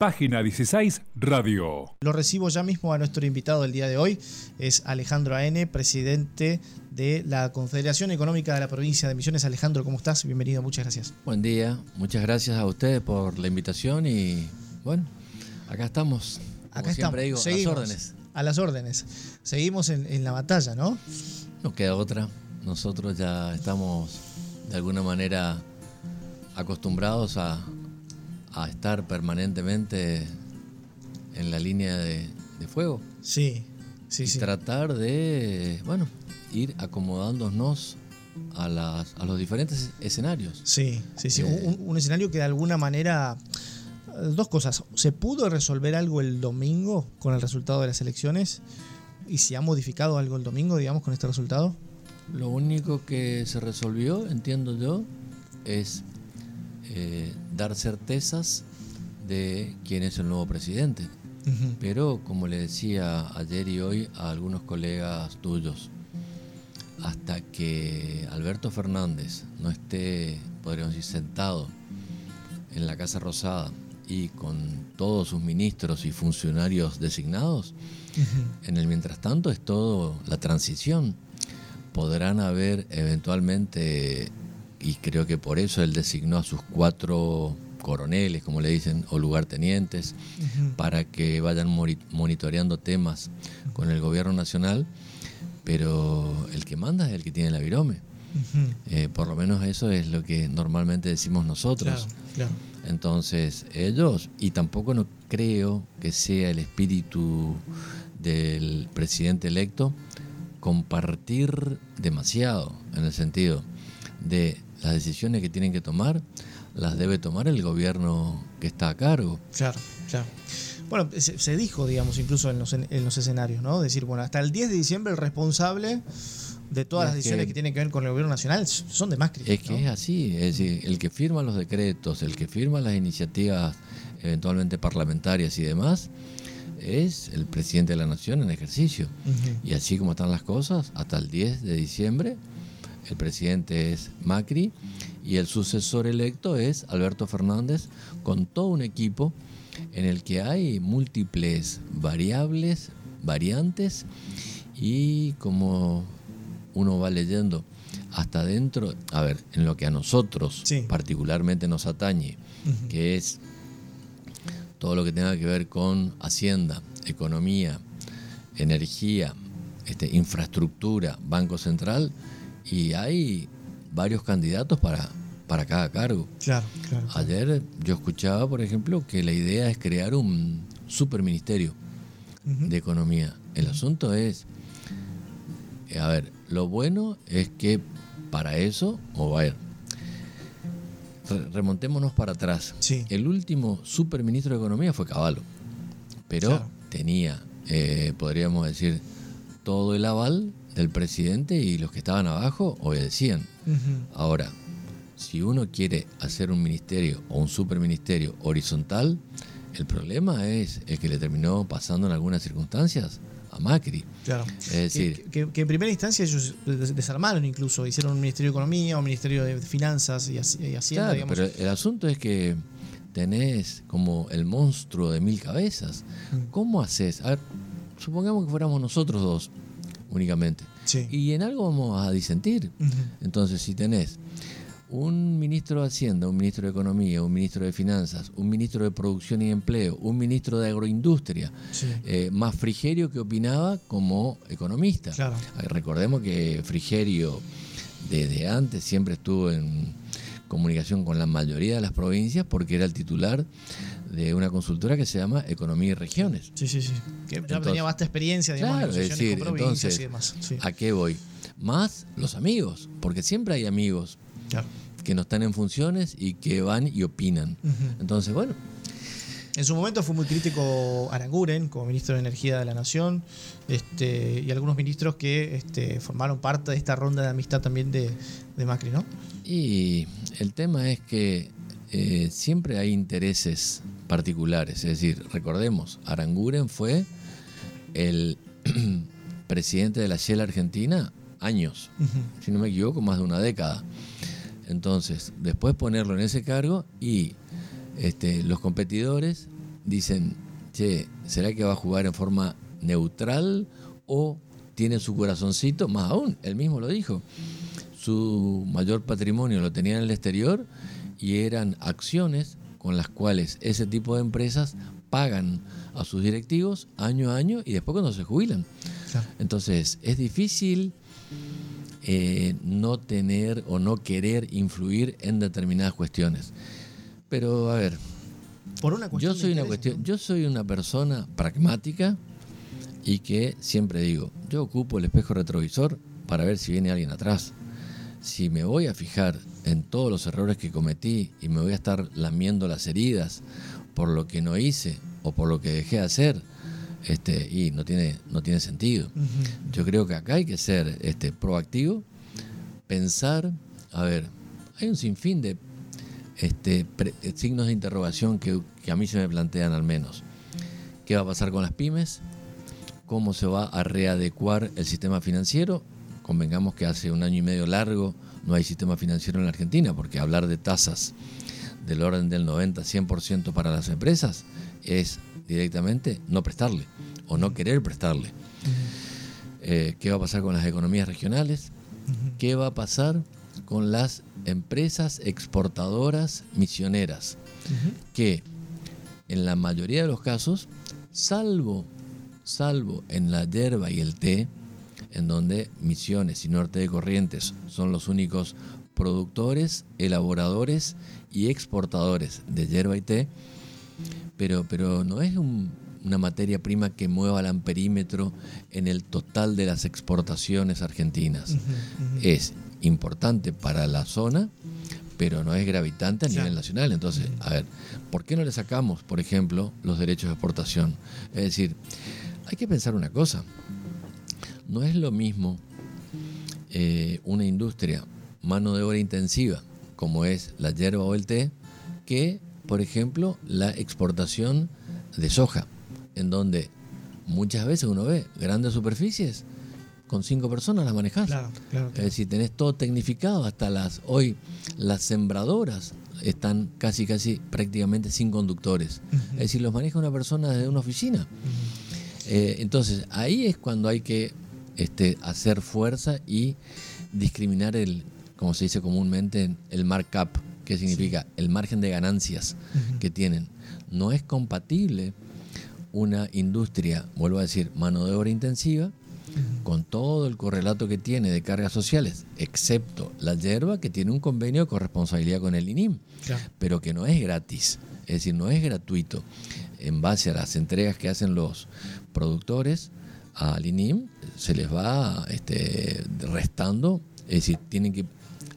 Página 16 Radio. Lo recibo ya mismo a nuestro invitado del día de hoy. Es Alejandro Aene, presidente de la Confederación Económica de la Provincia de Misiones. Alejandro, ¿cómo estás? Bienvenido, muchas gracias. Buen día, muchas gracias a ustedes por la invitación y bueno, acá estamos. acá estamos. Digo, a las órdenes. A las órdenes. Seguimos en, en la batalla, ¿no? No queda otra. Nosotros ya estamos de alguna manera acostumbrados a, a estar permanentemente en la línea de, fuego. Sí, sí, y Tratar de, bueno, ir acomodándonos a, las, a los diferentes escenarios. Sí, sí, sí. Eh, un, escenario que de alguna manera. Dos cosas. ¿Se pudo resolver algo el domingo con el resultado de las elecciones? ¿Y si ha modificado algo el domingo, digamos, con este resultado? Lo único que se resolvió, entiendo yo, es eh, dar certezas de quién es el nuevo presidente. Pero como le decía ayer y hoy a algunos colegas tuyos, hasta que Alberto Fernández no esté, podríamos decir, sentado en la Casa Rosada y con todos sus ministros y funcionarios designados, en el mientras tanto es todo la transición. Podrán haber eventualmente y creo que por eso él designó a sus cuatro coroneles, como le dicen, o lugartenientes, para que vayan monitoreando temas con el gobierno nacional, pero el que manda es el que tiene la virome. Eh, por lo menos eso es lo que normalmente decimos nosotros. Entonces, ellos, y tampoco no creo que sea el espíritu del presidente electo, compartir demasiado, en el sentido de las decisiones que tienen que tomar las debe tomar el gobierno que está a cargo. Claro, claro. Bueno, se, dijo, digamos, incluso en los, en los escenarios, ¿no? Decir, bueno, hasta el 10 de diciembre el responsable de todas las decisiones que, tienen que ver con el gobierno nacional son de Macri. Es que es así, es decir, el que firma los decretos, el que firma las iniciativas eventualmente parlamentarias y demás, es el presidente de la nación en ejercicio. Y así como están las cosas, hasta el 10 de diciembre el presidente es Macri y el sucesor electo es Alberto Fernández con todo un equipo en el que hay múltiples variables, variantes y como uno va leyendo hasta dentro, a ver, en lo que a nosotros particularmente nos atañe, que es todo lo que tenga que ver con hacienda, economía, energía, este, infraestructura, Banco Central, y hay varios candidatos para, para cada cargo. Claro, Ayer yo escuchaba, por ejemplo, que la idea es crear un superministerio de economía. El asunto es, a ver, lo bueno es que para eso, o a ver, remontémonos para atrás. El último superministro de economía fue Caballo, pero tenía, eh, podríamos decir, todo el aval del presidente y los que estaban abajo obedecían. Ahora, si uno quiere hacer un ministerio o un superministerio horizontal, el problema es el que le terminó pasando en algunas circunstancias a Macri. Claro. Es decir, que, en primera instancia ellos desarmaron incluso, hicieron un ministerio de economía, un ministerio de finanzas y, hacienda. Claro, pero el asunto es que tenés como el monstruo de mil cabezas. ¿Cómo haces? A ver, supongamos que fuéramos nosotros dos únicamente. Y en algo vamos a disentir. Entonces, si tenés un ministro de Hacienda, un ministro de Economía, un ministro de Finanzas, un ministro de Producción y Empleo, un ministro de Agroindustria, eh, más Frigerio que opinaba como economista. Recordemos que Frigerio desde antes siempre estuvo en comunicación con la mayoría de las provincias porque era el titular de una consultora que se llama Economía y Regiones. Sí, sí, sí. Que ya tenía vasta experiencia, digamos, claro, es decir, entonces, y demás. ¿A qué voy? Más los amigos, porque siempre hay amigos que no están en funciones y que van y opinan. Entonces, bueno. En su momento fue muy crítico Aranguren como ministro de Energía de la Nación este, y algunos ministros que este, formaron parte de esta ronda de amistad también de, de Macri, ¿no? Y el tema es que eh, siempre hay intereses particulares. Es decir, recordemos, Aranguren fue el presidente de la Shell Argentina años, si no me equivoco, más de una década. Entonces, después ponerlo en ese cargo y este, los competidores dicen, che, ¿será que va a jugar en forma neutral o tiene su corazoncito? Más aún, él mismo lo dijo. Su mayor patrimonio lo tenía en el exterior y eran acciones con las cuales ese tipo de empresas pagan a sus directivos año a año y después cuando se jubilan. Entonces, es difícil eh, no tener o no querer influir en determinadas cuestiones. Pero, a ver, Por una cuestión yo soy una cuestión, ¿no? yo soy una persona pragmática y que siempre digo, yo ocupo el espejo retrovisor para ver si viene alguien atrás. Si me voy a fijar en todos los errores que cometí y me voy a estar lamiendo las heridas por lo que no hice o por lo que dejé de hacer, este, y no tiene, no tiene sentido. Yo creo que acá hay que ser este, proactivo, pensar, a ver, hay un sinfín de este, pre- eh, signos de interrogación que, que a mí se me plantean al menos. ¿Qué va a pasar con las pymes? ¿Cómo se va a readecuar el sistema financiero? Convengamos que hace un año y medio largo no hay sistema financiero en la Argentina, porque hablar de tasas del orden del 90-100% para las empresas es directamente no prestarle o no querer prestarle. Eh, ¿Qué va a pasar con las economías regionales? ¿Qué va a pasar con las empresas exportadoras misioneras? Que en la mayoría de los casos, salvo, salvo en la hierba y el té, en donde Misiones y Norte de Corrientes son los únicos productores, elaboradores y exportadores de hierba y té, pero, pero no es un- una materia prima que mueva el amperímetro en el total de las exportaciones argentinas. Es importante para la zona, pero no es gravitante a nivel nacional. Entonces, a ver, ¿por qué no le sacamos, por ejemplo, los derechos de exportación? Es decir, hay que pensar una cosa. No es lo mismo eh, una industria mano de obra intensiva, como es la hierba o el té, que, por ejemplo, la exportación de soja, en donde muchas veces uno ve grandes superficies, con cinco personas las manejas. Claro, claro, Es decir, tenés todo tecnificado, hasta las hoy las sembradoras están casi casi prácticamente sin conductores. Es decir, los maneja una persona desde una oficina. Eh, entonces, ahí es cuando hay que este, hacer fuerza y discriminar el, como se dice comúnmente, el markup, que significa el margen de ganancias que tienen. No es compatible una industria, vuelvo a decir, mano de obra intensiva, con todo el correlato que tiene de cargas sociales, excepto la hierba que tiene un convenio de corresponsabilidad con el INIM, Claro. pero que no es gratis, es decir, no es gratuito. En base a las entregas que hacen los productores al INIM, se les va este, restando, es decir, tienen que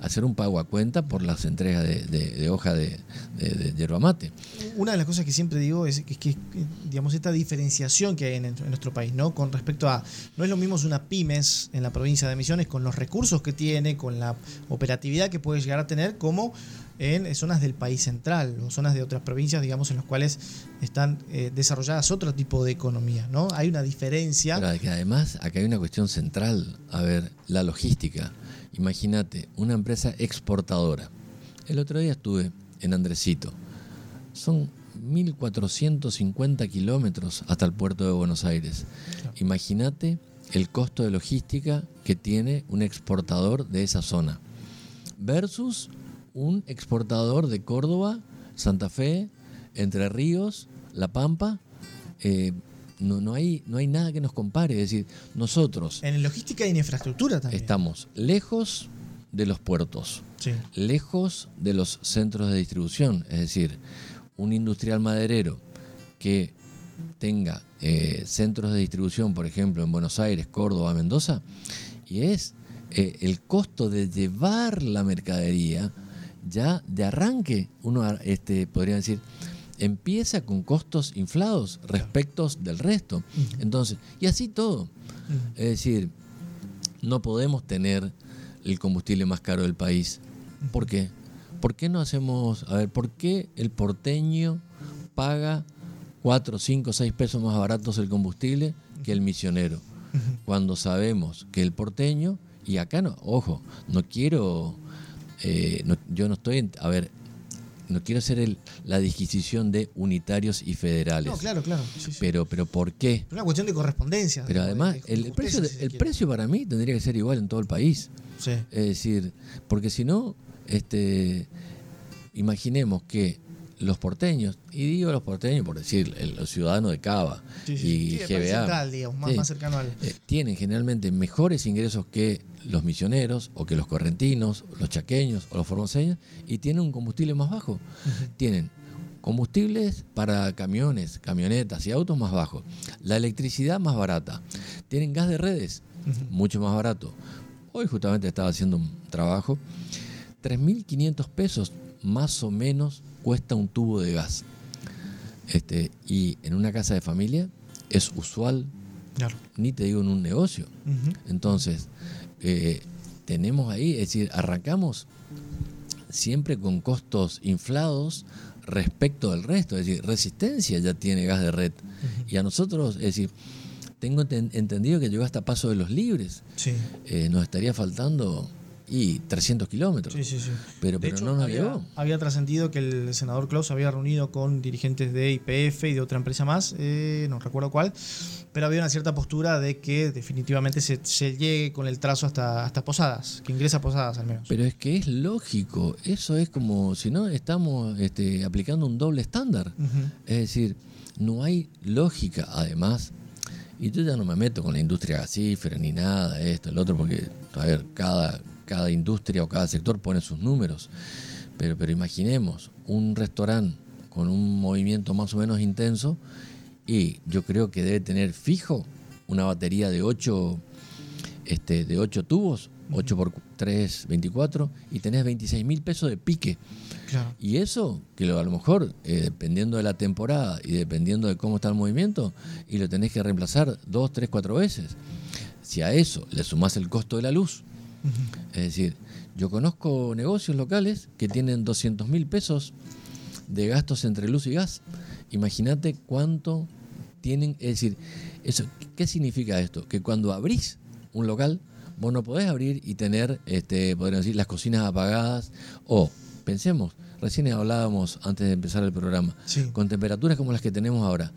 hacer un pago a cuenta por las entregas de, hoja de, de, de yerba mate. Una de las cosas que siempre digo es que, que, digamos, esta diferenciación que hay en, en nuestro país, ¿no? Con respecto a, no es lo mismo una pymes en la provincia de Misiones con los recursos que tiene, con la operatividad que puede llegar a tener, como en zonas del país central o zonas de otras provincias, digamos, en las cuales están eh, desarrolladas otro tipo de economía, ¿no? Hay una diferencia. Pero que además acá hay una cuestión central, a ver, la logística. Imagínate, una empresa exportadora. El otro día estuve en Andresito. Son 1.450 kilómetros hasta el puerto de Buenos Aires. Imagínate el costo de logística que tiene un exportador de esa zona versus un exportador de Córdoba, Santa Fe, Entre Ríos, La Pampa. Eh, no, no, hay, no hay nada que nos compare. Es decir, nosotros En logística y en infraestructura también. estamos lejos de los puertos, Sí. lejos de los centros de distribución. Es decir, un industrial maderero que tenga eh, centros de distribución, por ejemplo, en Buenos Aires, Córdoba, Mendoza, y es eh, el costo de llevar la mercadería ya de arranque, uno este, podría decir, empieza con costos inflados respecto del resto. Entonces, y así todo. Es decir, no podemos tener el combustible más caro del país. ¿Por qué? ¿Por qué no hacemos, a ver, por qué el porteño paga 4, 5, 6 pesos más baratos el combustible que el misionero? Cuando sabemos que el porteño, y acá no, ojo, no quiero, eh, no- yo no estoy, a ver, no quiero hacer el, la disquisición de unitarios y federales. No, claro, claro. sí, sí. Pero, pero ¿por qué? Es una cuestión de correspondencia. Pero de- además, de- de el, precio, si el precio para mí tendría que ser igual en todo el país. Sí. Es decir, porque si no, este, imaginemos que los porteños, y digo los porteños por decir, el- los ciudadanos de Cava Sí, sí, y sí, GBA, central, digamos, más, sí, más cercano al. eh, tienen generalmente mejores ingresos que los misioneros o que los correntinos, los chaqueños o los formoseños y tienen un combustible más bajo. Tienen combustibles para camiones, camionetas y autos más bajos. La electricidad más barata. Tienen gas de redes, mucho más barato. Hoy justamente estaba haciendo un trabajo. 3.500 pesos más o menos cuesta un tubo de gas. Este, y en una casa de familia es usual Claro. ni te digo en un negocio. Entonces, eh, tenemos ahí, es decir, arrancamos siempre con costos inflados respecto del resto. Es decir, Resistencia ya tiene gas de red. Y a nosotros, es decir, tengo enten- entendido que llegó hasta Paso de los Libres. Sí. Eh, nos estaría faltando y 300 kilómetros. Sí, sí, sí. Pero, De pero hecho, no nos había, llegó. había trascendido que el senador Klaus había reunido con dirigentes de IPF y de otra empresa más, eh, no recuerdo cuál, pero había una cierta postura de que definitivamente se, se llegue con el trazo hasta, hasta Posadas, que ingresa a Posadas al menos. Pero es que es lógico. Eso es como si no estamos este, aplicando un doble estándar. Es decir, no hay lógica, además. Y yo ya no me meto con la industria gasífera ni nada, esto, el otro, porque, a ver, cada, cada industria o cada sector pone sus números. Pero, pero imaginemos un restaurante con un movimiento más o menos intenso y yo creo que debe tener fijo una batería de 8 este, de 8 tubos, 8 por 3, 24, y tenés 26 mil pesos de pique. Claro. Y eso, que lo- a lo mejor, eh, dependiendo de la temporada y dependiendo de cómo está el movimiento, y lo tenés que reemplazar dos, tres, cuatro veces. Si a eso le sumás el costo de la luz, es decir, yo conozco negocios locales que tienen 200 mil pesos de gastos entre luz y gas. Imagínate cuánto tienen, es decir, eso, ¿qué significa esto? Que cuando abrís un local, vos no podés abrir y tener, este, podríamos decir, las cocinas apagadas o, pensemos, recién hablábamos antes de empezar el programa, Sí. con temperaturas como las que tenemos ahora,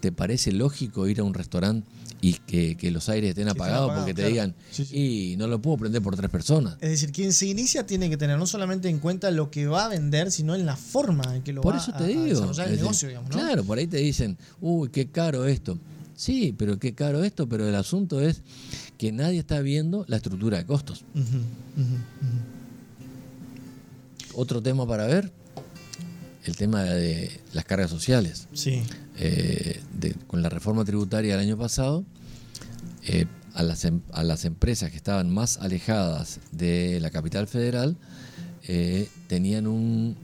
¿te parece lógico ir a un restaurante y que, que los aires estén apagados porque te claro. digan, Sí, sí. y no lo puedo prender por tres personas? Es decir, quien se inicia tiene que tener no solamente en cuenta lo que va a vender, sino en la forma en que lo Por va eso a, te a digo. desarrollar el es negocio, decir, digamos, ¿no? Claro, por ahí te dicen, uy, qué caro esto. Sí, pero qué caro esto, pero el asunto es que nadie está viendo la estructura de costos. Otro tema para ver, el tema de las cargas sociales. Sí. Eh, de- con la reforma tributaria del año pasado, eh, a, las, em- a las empresas que estaban más alejadas de la capital federal eh, tenían un,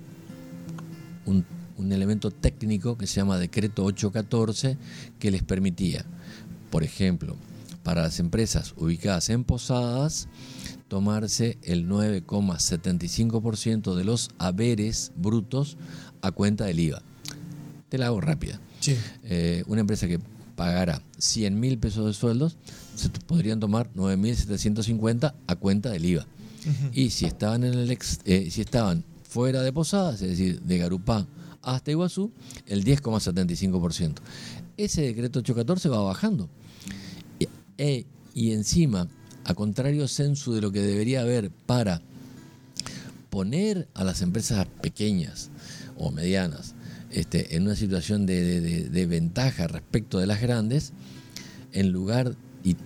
un, un elemento técnico que se llama decreto 814 que les permitía, por ejemplo, para las empresas ubicadas en Posadas, tomarse el 9,75% de los haberes brutos a cuenta del IVA. Te la hago rápida. Sí. Eh, una empresa que pagara 100 mil pesos de sueldos, se podrían tomar 9.750 a cuenta del IVA. Y si estaban, en el ex- eh, si estaban fuera de Posadas, es decir, de Garupá hasta Iguazú, el 10,75%. Ese decreto 814 va bajando. Y, e- y encima, a contrario censo de lo que debería haber para poner a las empresas pequeñas o medianas este, en una situación de, de- de- de ventaja respecto de las grandes, en lugar y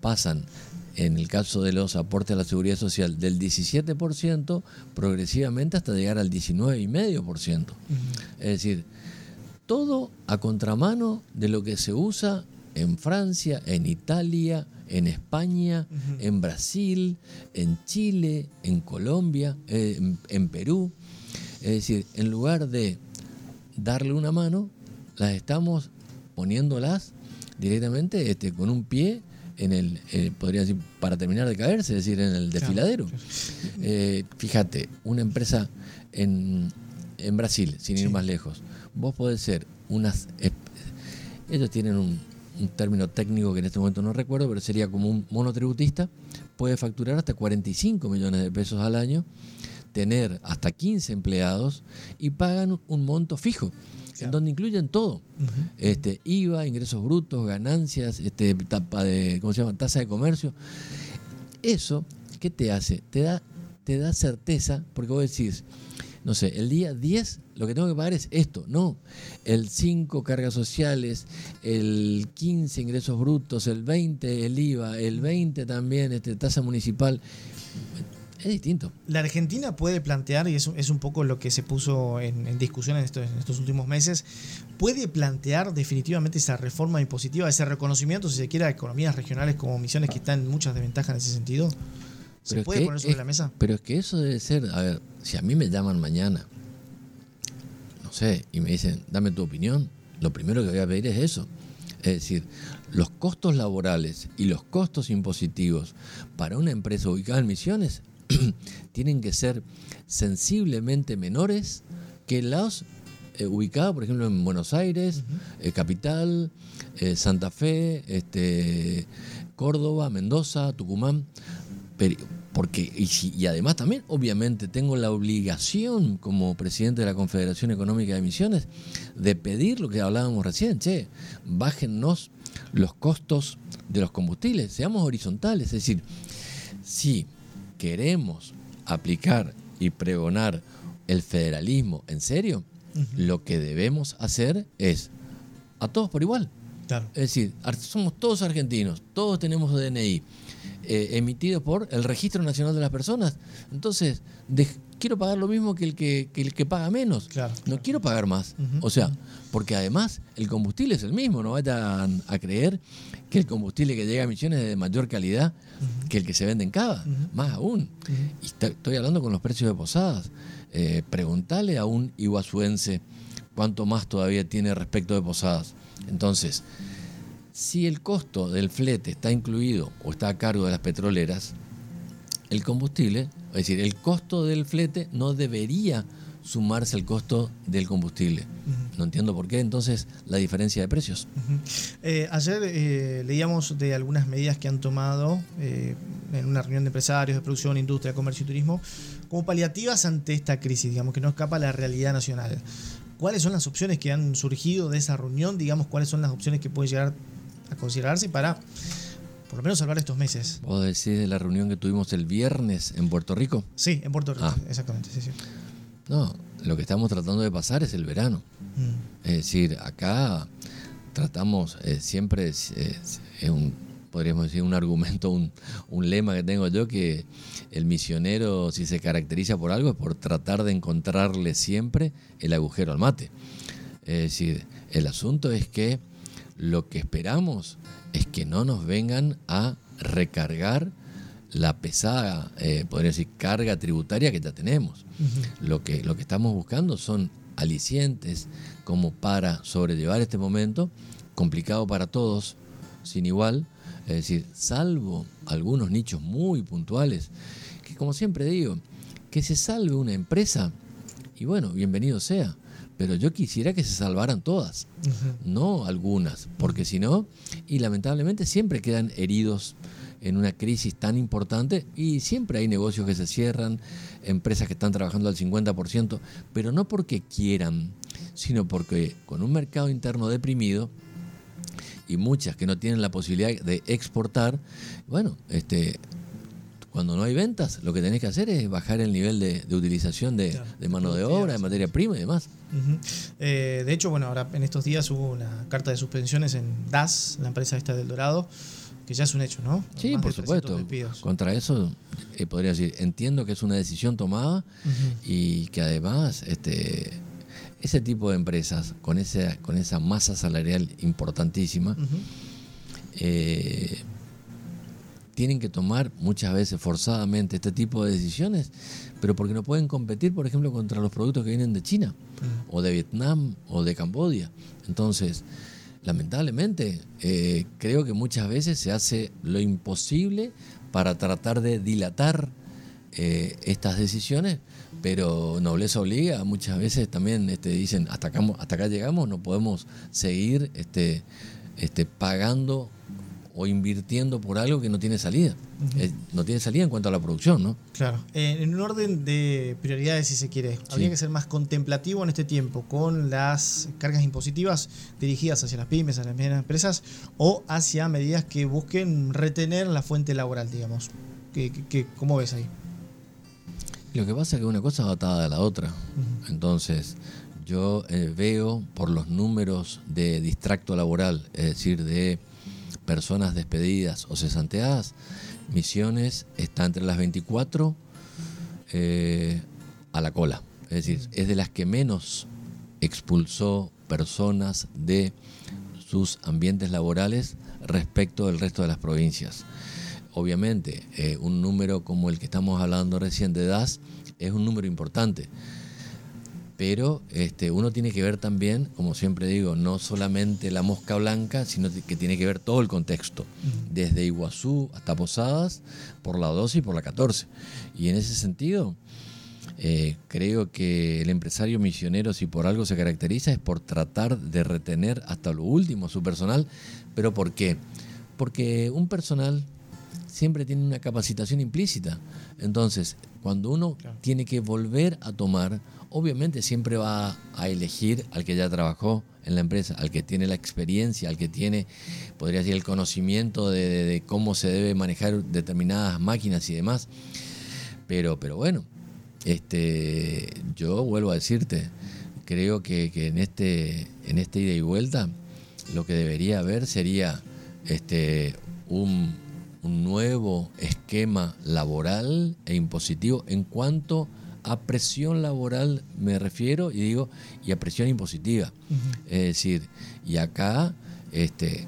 pasan, en el caso de los aportes a la seguridad social, del 17% progresivamente hasta llegar al 19,5%. Es decir, todo a contramano de lo que se usa en Francia, en Italia, en España, en Brasil, en Chile, en Colombia, eh, en, en Perú. Es decir, en lugar de darle una mano, las estamos poniéndolas directamente este, con un pie en el, eh, podría decir, para terminar de caerse, es decir, en el desfiladero. Eh, fíjate, una empresa en, en Brasil, sin ir más lejos, vos podés ser unas... Ellos tienen un, un término técnico que en este momento no recuerdo, pero sería como un monotributista, puede facturar hasta 45 millones de pesos al año, tener hasta 15 empleados y pagan un monto fijo, en donde incluyen todo. este, IVA, ingresos brutos, ganancias, este, tapa de, ¿cómo se llama? tasa de comercio. Eso, ¿qué te hace? Te da, te da certeza, porque vos decís, no sé, el día 10 lo que tengo que pagar es esto. No, el 5 cargas sociales, el 15 ingresos brutos, el 20 el IVA, el 20 también este, tasa municipal. Es distinto. La Argentina puede plantear, y eso es un poco lo que se puso en, discusión en estos, en estos, últimos meses, puede plantear definitivamente esa reforma impositiva, ese reconocimiento, si se quiere, a economías regionales como misiones que están en muchas desventajas en ese sentido. ¿Se puede poner sobre la mesa? Pero es que eso debe ser, a ver, si a mí me llaman mañana, no sé, y me dicen, dame tu opinión, lo primero que voy a pedir es eso. Es decir, los costos laborales y los costos impositivos para una empresa ubicada en Misiones tienen que ser sensiblemente menores que los eh, ubicados, por ejemplo, en Buenos Aires, eh, Capital, eh, Santa Fe, este, Córdoba, Mendoza, Tucumán porque y, además también obviamente tengo la obligación como presidente de la Confederación Económica de Misiones de pedir lo que hablábamos recién, che, bájennos los costos de los combustibles, seamos horizontales, es decir, si queremos aplicar y pregonar el federalismo en serio, lo que debemos hacer es a todos por igual. Es decir, somos todos argentinos, todos tenemos DNI eh, emitido por el Registro Nacional de las Personas. Entonces, quiero pagar lo mismo que el que, el que paga menos. no quiero pagar más. O sea, porque además el combustible es el mismo. No vayan a creer que el combustible que llega a Misiones es de mayor calidad que el que se vende en Cava. Más aún. Y estoy hablando con los precios de posadas. Eh, preguntale a un iguazuense cuánto más todavía tiene respecto de posadas. Entonces, si el costo del flete está incluido o está a cargo de las petroleras, el combustible, es decir, el costo del flete no debería sumarse al costo del combustible. No entiendo por qué entonces la diferencia de precios. Eh, ayer eh, leíamos de algunas medidas que han tomado eh, en una reunión de empresarios de producción, industria, comercio y turismo como paliativas ante esta crisis, digamos, que no escapa a la realidad nacional. ¿Cuáles son las opciones que han surgido de esa reunión? Digamos, ¿cuáles son las opciones que puede llegar a considerarse para por lo menos salvar estos meses. ¿Puedo decir de la reunión que tuvimos el viernes en Puerto Rico? Sí, en Puerto Rico, ah. exactamente. Sí, sí. No, lo que estamos tratando de pasar es el verano. Mm. Es decir, acá tratamos eh, siempre, es, un, podríamos decir, un argumento, un, un, lema que tengo yo, que el misionero, si se caracteriza por algo, es por tratar de encontrarle siempre el agujero al mate. Es decir, el asunto es que lo que esperamos es que no nos vengan a recargar la pesada, eh, podría decir, carga tributaria que ya tenemos. lo, que, lo que estamos buscando son alicientes como para sobrellevar este momento, complicado para todos, sin igual, es decir, salvo algunos nichos muy puntuales, que como siempre digo, que se salve una empresa, y bueno, bienvenido sea, pero yo quisiera que se salvaran todas, no algunas, porque si no, y lamentablemente siempre quedan heridos en una crisis tan importante y siempre hay negocios que se cierran, empresas que están trabajando al 50%, pero no porque quieran, sino porque con un mercado interno deprimido y muchas que no tienen la posibilidad de exportar, bueno, este cuando no hay ventas, lo que tenés que hacer es bajar el nivel de, utilización de, mano de obra, de materia prima y demás. Eh, de hecho, bueno, ahora en estos días hubo una carta de suspensiones en DAS, la empresa esta del Dorado, que ya es un hecho, ¿no? Sí, por supuesto. Contra eso, eh, podría decir, entiendo que es una decisión tomada y que además este, ese tipo de empresas, con, ese, con esa masa salarial importantísima, tienen que tomar muchas veces forzadamente este tipo de decisiones, pero porque no pueden competir, por ejemplo, contra los productos que vienen de China, mm. o de Vietnam, o de Cambodia. Entonces, lamentablemente, eh, creo que muchas veces se hace lo imposible para tratar de dilatar eh, estas decisiones, pero nobleza obliga, muchas veces también este, dicen, hasta acá, hasta acá llegamos, no podemos seguir este, este, pagando o invirtiendo por algo que no tiene salida. Eh, no tiene salida en cuanto a la producción, ¿no? Claro. Eh, en un orden de prioridades, si se quiere, habría que ser más contemplativo en este tiempo con las cargas impositivas dirigidas hacia las pymes, a las medianas empresas, o hacia medidas que busquen retener la fuente laboral, digamos. ¿Qué, cómo ves ahí? Lo que pasa es que una cosa va atada a la otra. Entonces, yo eh, veo por los números de distracto laboral, es decir, de personas despedidas o cesanteadas, Misiones está entre las 24 eh, a la cola. Es decir, es de las que menos expulsó personas de sus ambientes laborales respecto del resto de las provincias. Obviamente, eh, un número como el que estamos hablando recién de DAS es un número importante pero este, uno tiene que ver también, como siempre digo, no solamente la mosca blanca, sino que tiene que ver todo el contexto, desde Iguazú hasta Posadas, por la 12 y por la 14. Y en ese sentido, eh, creo que el empresario misionero, si por algo se caracteriza, es por tratar de retener hasta lo último su personal. ¿Pero por qué? Porque un personal siempre tiene una capacitación implícita. Entonces, cuando uno tiene que volver a tomar obviamente siempre va a elegir al que ya trabajó en la empresa, al que tiene la experiencia, al que tiene, podría decir, el conocimiento de, cómo se debe manejar determinadas máquinas y demás. Pero, pero bueno, este, yo vuelvo a decirte, creo que, en, este, en este ida y vuelta lo que debería haber sería este, un, un nuevo esquema laboral e impositivo en cuanto a presión laboral me refiero y digo, y a presión impositiva. Es decir, y acá este,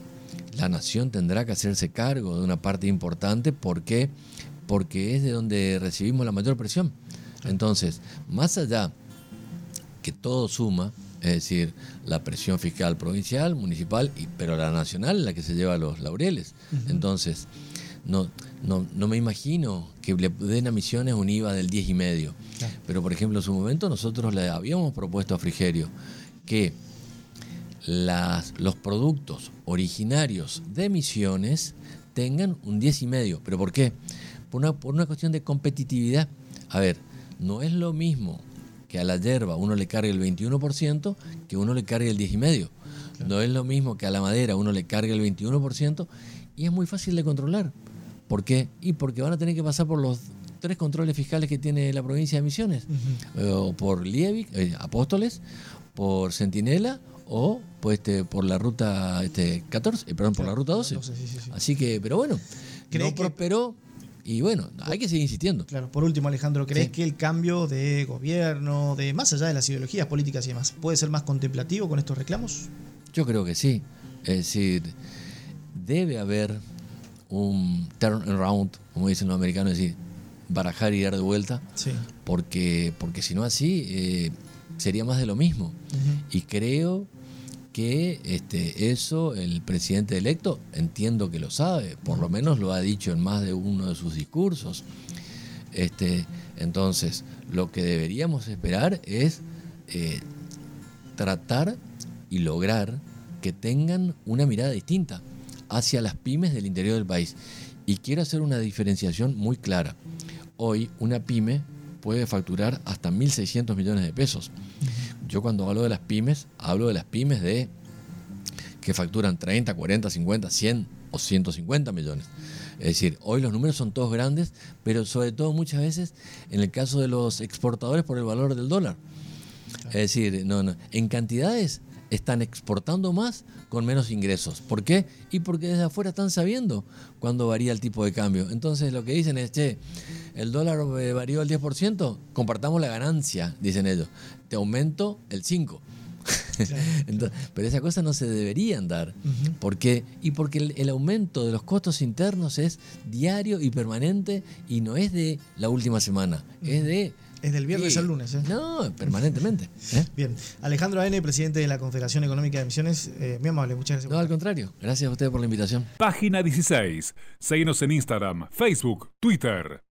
la nación tendrá que hacerse cargo de una parte importante porque, porque es de donde recibimos la mayor presión. Entonces, más allá que todo suma, es decir, la presión fiscal provincial, municipal, y, pero la nacional la que se lleva los laureles. Entonces, no, no, no me imagino que le den a Misiones un IVA del 10 y medio. Pero, por ejemplo, en su momento nosotros le habíamos propuesto a Frigerio que las, los productos originarios de Misiones tengan un 10 y medio. ¿Pero por qué? Por una, por una cuestión de competitividad. A ver, no es lo mismo que a la hierba uno le cargue el 21% que uno le cargue el 10 y medio. No es lo mismo que a la madera uno le cargue el 21% y es muy fácil de controlar. ¿Por qué? Y porque van a tener que pasar por los tres controles fiscales que tiene la provincia de Misiones, eh, o por Liebig, eh, Apóstoles, por Centinela o pues, este, por la ruta este, 14, eh, perdón, por la ruta 12. Así que, pero bueno, no prosperó. Y bueno, hay que seguir insistiendo. Claro, por último, Alejandro, ¿crees que el cambio de gobierno, de más allá de las ideologías políticas y demás, puede ser más contemplativo con estos reclamos? Yo creo que sí. Es decir, debe haber un turnaround, como dicen los americanos, es decir, barajar y dar de vuelta, porque, porque si no así eh, sería más de lo mismo. Y creo que este, eso el presidente electo entiendo que lo sabe, por lo menos lo ha dicho en más de uno de sus discursos. Este, entonces, lo que deberíamos esperar es eh, tratar y lograr que tengan una mirada distinta hacia las pymes del interior del país. Y quiero hacer una diferenciación muy clara. Hoy una pyme puede facturar hasta 1.600 millones de pesos. Yo cuando hablo de las pymes, hablo de las pymes de que facturan 30, 40, 50, 100 o 150 millones. Es decir, hoy los números son todos grandes, pero sobre todo muchas veces en el caso de los exportadores por el valor del dólar. Es decir, no, no, en cantidades están exportando más con menos ingresos. ¿Por qué? Y porque desde afuera están sabiendo cuándo varía el tipo de cambio. Entonces lo que dicen es, che, el dólar eh, varió el 10%, compartamos la ganancia, dicen ellos. Te aumento el 5%. pero esas cosas no se deberían dar. ¿Por qué? Y porque el, el, aumento de los costos internos es diario y permanente y no es de la última semana, es de es del viernes al lunes, ¿eh? No, permanentemente. ¿eh? Bien. Alejandro N., presidente de la Confederación Económica de Misiones, eh, muy amable, muchas gracias. No, al contrario. Gracias a ustedes por la invitación. Página 16. Seguimos en Instagram, Facebook, Twitter.